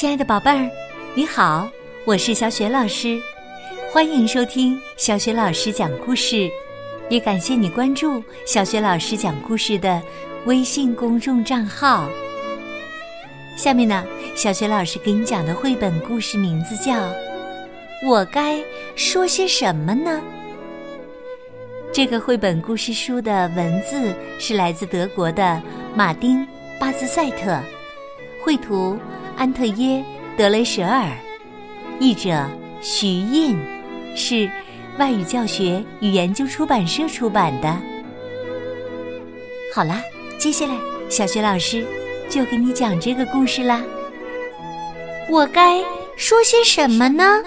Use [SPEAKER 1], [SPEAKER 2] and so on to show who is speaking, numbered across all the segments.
[SPEAKER 1] 亲爱的宝贝儿，你好，我是小雪老师，欢迎收听小雪老师讲故事，也感谢你关注小雪老师讲故事的微信公众账号。下面呢，小雪老师给你讲的绘本故事名字叫《我该说些什么呢》。这个绘本故事书的文字是来自德国的马丁·巴兹赛特，绘图。安特耶·德雷舍尔，译者徐印，是外语教学与研究出版社出版的。好啦，接下来小学老师就给你讲这个故事啦。我该说些什么呢？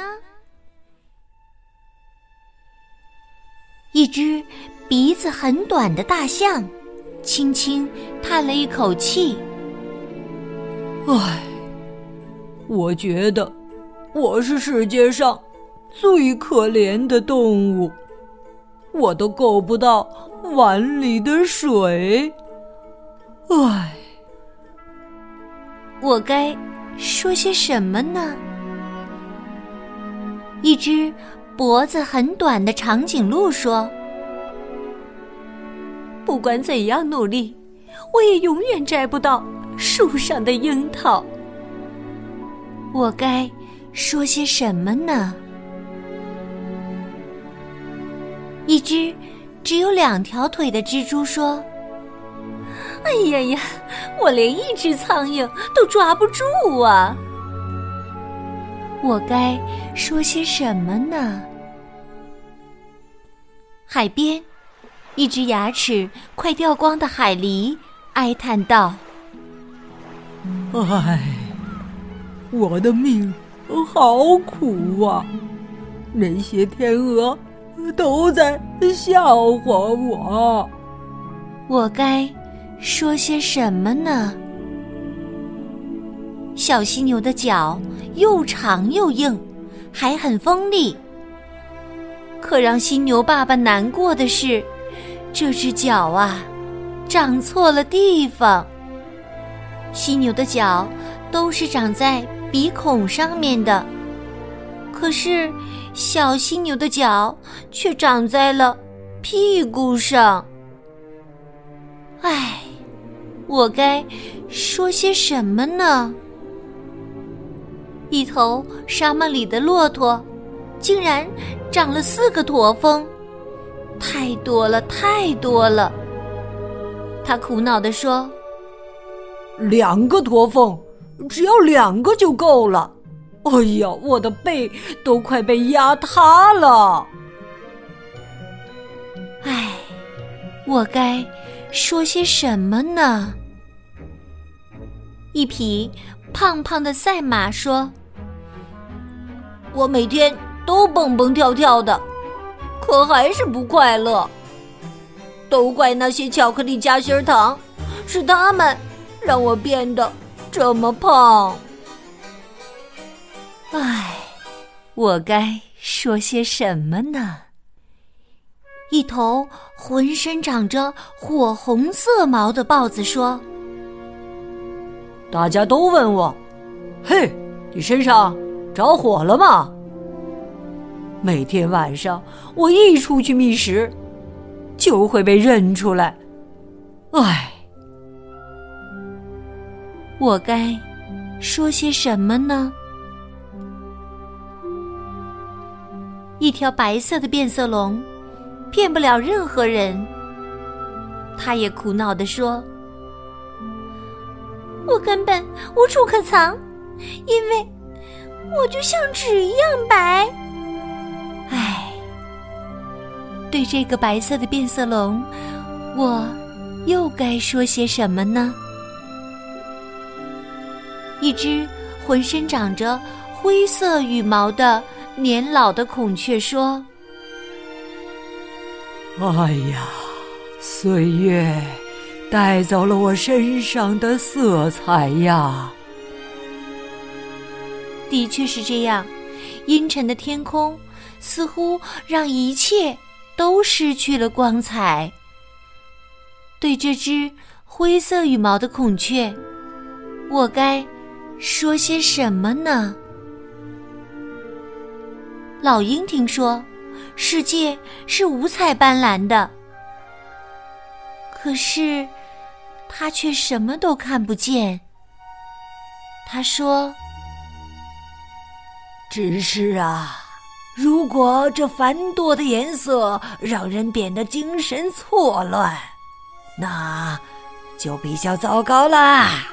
[SPEAKER 1] 一只鼻子很短的大象，轻轻叹了一口气：“
[SPEAKER 2] 唉。”我觉得我是世界上最可怜的动物，我都够不到碗里的水。唉，
[SPEAKER 1] 我该说些什么呢？一只脖子很短的长颈鹿说：“不管怎样努力，我也永远摘不到树上的樱桃。”我该说些什么呢？一只只有两条腿的蜘蛛说：“哎呀呀，我连一只苍蝇都抓不住啊！”我该说些什么呢？海边，一只牙齿快掉光的海狸哀叹道：“
[SPEAKER 2] 唉。”我的命好苦啊！那些天鹅都在笑话我。
[SPEAKER 1] 我该说些什么呢？小犀牛的脚又长又硬，还很锋利。可让犀牛爸爸难过的是，这只脚啊，长错了地方。犀牛的脚都是长在。鼻孔上面的，可是小犀牛的脚却长在了屁股上。唉，我该说些什么呢？一头沙漠里的骆驼，竟然长了四个驼峰，太多了，太多了。他苦恼地说：“
[SPEAKER 2] 两个驼峰。”只要两个就够了。哎呀，我的背都快被压塌了。
[SPEAKER 1] 唉，我该说些什么呢？一匹胖胖的赛马说：“我每天都蹦蹦跳跳的，可还是不快乐。都怪那些巧克力夹心糖，是他们让我变得……”这么胖，唉，我该说些什么呢？一头浑身长着火红色毛的豹子说：“
[SPEAKER 2] 大家都问我，嘿，你身上着火了吗？每天晚上我一出去觅食，就会被认出来。唉。”
[SPEAKER 1] 我该说些什么呢？一条白色的变色龙骗不了任何人。他也苦恼地说：“我根本无处可藏，因为我就像纸一样白。”唉，对这个白色的变色龙，我又该说些什么呢？一只浑身长着灰色羽毛的年老的孔雀说：“
[SPEAKER 2] 哎呀，岁月带走了我身上的色彩呀！
[SPEAKER 1] 的确是这样，阴沉的天空似乎让一切都失去了光彩。对这只灰色羽毛的孔雀，我该……”说些什么呢？老鹰听说，世界是五彩斑斓的，可是他却什么都看不见。他说：“
[SPEAKER 2] 只是啊，如果这繁多的颜色让人变得精神错乱，那就比较糟糕啦。”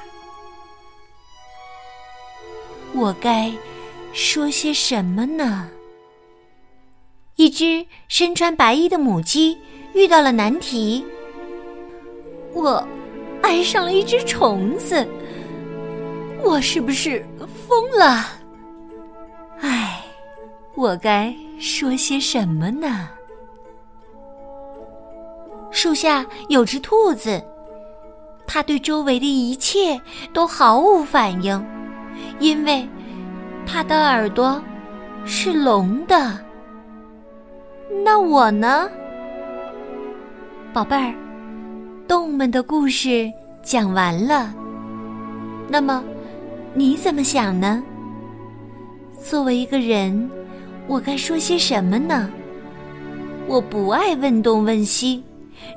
[SPEAKER 1] 我该说些什么呢？一只身穿白衣的母鸡遇到了难题。我爱上了一只虫子，我是不是疯了？唉，我该说些什么呢？树下有只兔子，它对周围的一切都毫无反应。因为它的耳朵是聋的，那我呢，宝贝儿？动物们的故事讲完了，那么你怎么想呢？作为一个人，我该说些什么呢？我不爱问东问西，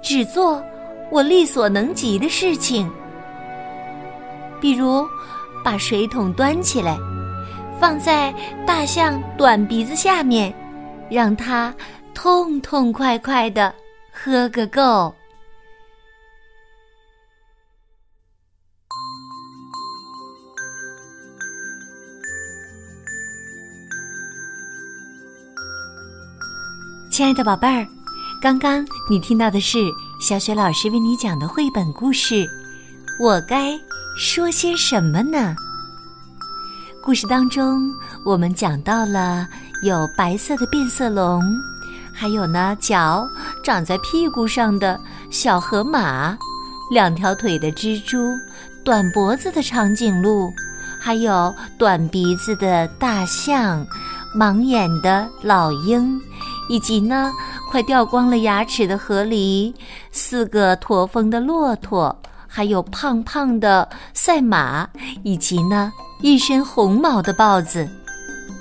[SPEAKER 1] 只做我力所能及的事情，比如。把水桶端起来，放在大象短鼻子下面，让它痛痛快快的喝个够。亲爱的宝贝儿，刚刚你听到的是小雪老师为你讲的绘本故事，我该。说些什么呢？故事当中，我们讲到了有白色的变色龙，还有呢脚长在屁股上的小河马，两条腿的蜘蛛，短脖子的长颈鹿，还有短鼻子的大象，盲眼的老鹰，以及呢快掉光了牙齿的河狸，四个驼峰的骆驼。还有胖胖的赛马，以及呢一身红毛的豹子。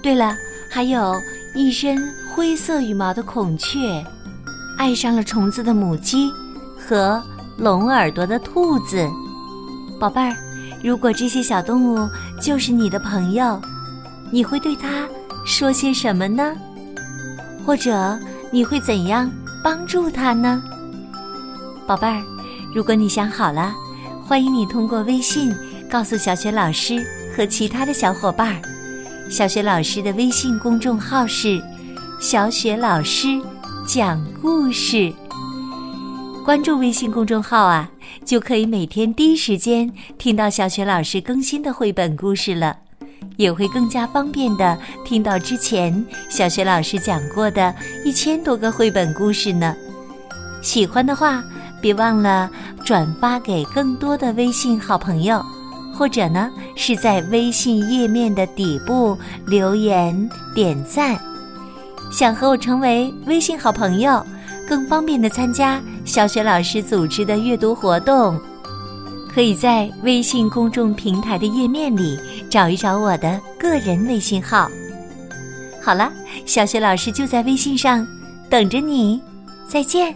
[SPEAKER 1] 对了，还有一身灰色羽毛的孔雀，爱上了虫子的母鸡和龙耳朵的兔子。宝贝儿，如果这些小动物就是你的朋友，你会对它说些什么呢？或者你会怎样帮助它呢？宝贝儿。如果你想好了，欢迎你通过微信告诉小雪老师和其他的小伙伴儿。小雪老师的微信公众号是“小雪老师讲故事”。关注微信公众号啊，就可以每天第一时间听到小雪老师更新的绘本故事了，也会更加方便的听到之前小雪老师讲过的一千多个绘本故事呢。喜欢的话。别忘了转发给更多的微信好朋友，或者呢是在微信页面的底部留言点赞。想和我成为微信好朋友，更方便的参加小雪老师组织的阅读活动，可以在微信公众平台的页面里找一找我的个人微信号。好了，小雪老师就在微信上等着你，再见。